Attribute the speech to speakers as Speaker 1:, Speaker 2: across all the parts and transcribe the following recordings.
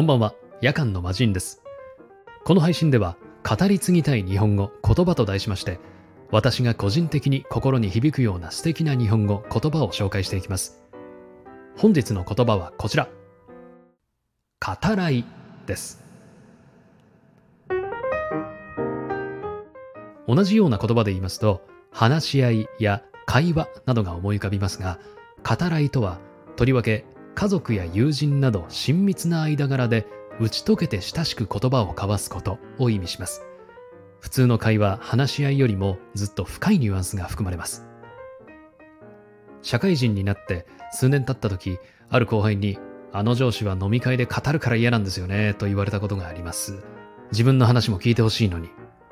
Speaker 1: こんばんは、夜間の魔人です。この配信では、語り継ぎたい日本語、言葉と題しまして、私が個人的に心に響くような素敵な日本語、言葉を紹介していきます。本日の言葉はこちら。語らいです。同じような言葉で言いますと、話し合いや会話などが思い浮かびますが、語らいとは、とりわけ家族や友人など親密な間柄で打ち解けて親しく言葉を交わすことを意味します。普通の会話、話し合いよりもずっと深いニュアンスが含まれます。社会人になって数年経った時、ある後輩に、あの上司は飲み会で語るから嫌なんですよね、と言われたことがあります。自分の話も聞いてほしいのに、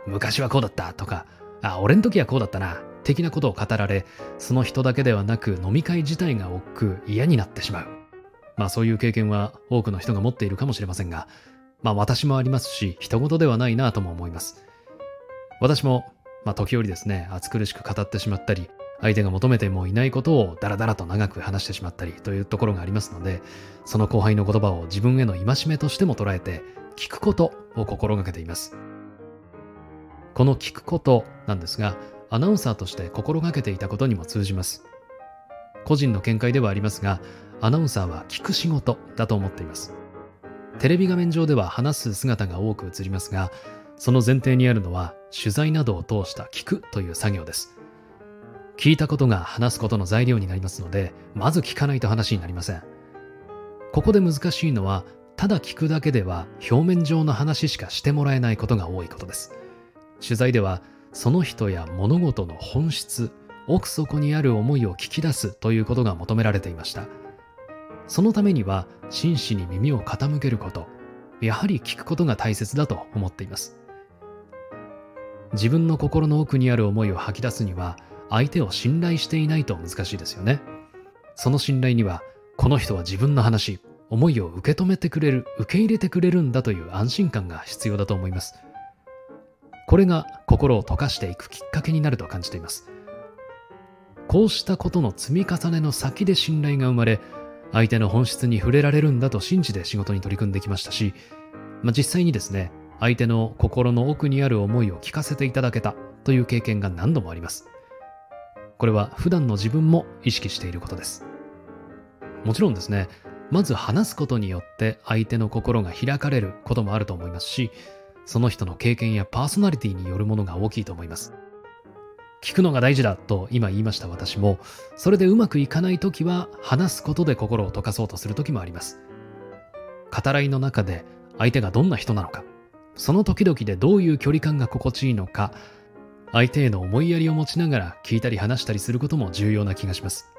Speaker 1: 昔はこうだったとか、あ、俺の時はこうだったな、的なことを語られ、その人だけではなく飲み会自体が億劫、嫌になってしまう。まあそういう経験は多くの人が持っているかもしれませんが、まあ私もありますし、人事ではないなとも思います。私も、まあ時折ですね、暑苦しく語ってしまったり、相手が求めてもいないことをダラダラと長く話してしまったりというところがありますので、その後輩の言葉を自分への戒めとしても捉えて、聞くことを心がけています。この聞くことなんですが、アナウンサーとして心がけていたことにも通じます。個人の見解ではありますが、アナウンサーは聞く仕事だと思っています。テレビ画面上では話す姿が多く映りますが、その前提にあるのは取材などを通した聞くという作業です。聞いたことが話すことの材料になりますので、まず聞かないと話になりません。ここで難しいのは、ただ聞くだけでは表面上の話しかしてもらえないことが多いことです。取材では、その人や物事の本質、奥底にある思いを聞き出すということが求められていました。そのためには真摯に耳を傾けること、やはり聞くことが大切だと思っています。自分の心の奥にある思いを吐き出すには、相手を信頼していないと難しいですよね。その信頼には、この人は自分の話、思いを受け止めてくれる、受け入れてくれるんだという安心感が必要だと思います。これが心を溶かしていくきっかけになると感じています。こうしたことの積み重ねの先で信頼が生まれ、相手の本質に触れられるんだと信じて仕事に取り組んできましたし、まあ、実際にですね、相手の心の奥にある思いを聞かせていただけたという経験が何度もあります。これは普段の自分も意識していることです。もちろんですね、まず話すことによって相手の心が開かれることもあると思いますし、その人の経験やパーソナリティによるものが大きいと思います。聞くのが大事だと今言いました私も、それでうまくいかないときは話すことで心を溶かそうとするときもあります。語らいの中で相手がどんな人なのか、その時々でどういう距離感が心地いいのか、相手への思いやりを持ちながら聞いたり話したりすることも重要な気がします。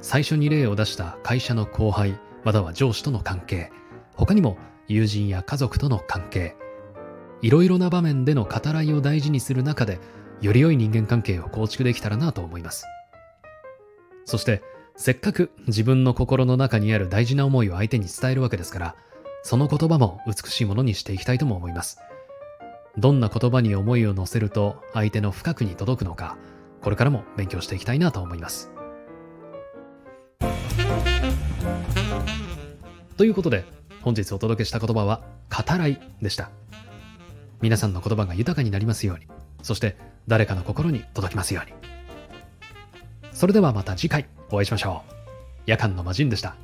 Speaker 1: 最初に例を出した会社の後輩、または上司との関係、他にも友人や家族との関係、いろいろな場面での語らいを大事にする中で、より良い人間関係を構築できたらなと思います。そして、せっかく自分の心の中にある大事な思いを相手に伝えるわけですから、その言葉も美しいものにしていきたいとも思います。どんな言葉に思いを乗せると相手の深くに届くのか、これからも勉強していきたいなと思います。ということで、本日お届けした言葉は、語らいでした。皆さんの言葉が豊かになりますように、そして誰かの心に届きますように。それではまた次回お会いしましょう。夜間の魔人でした。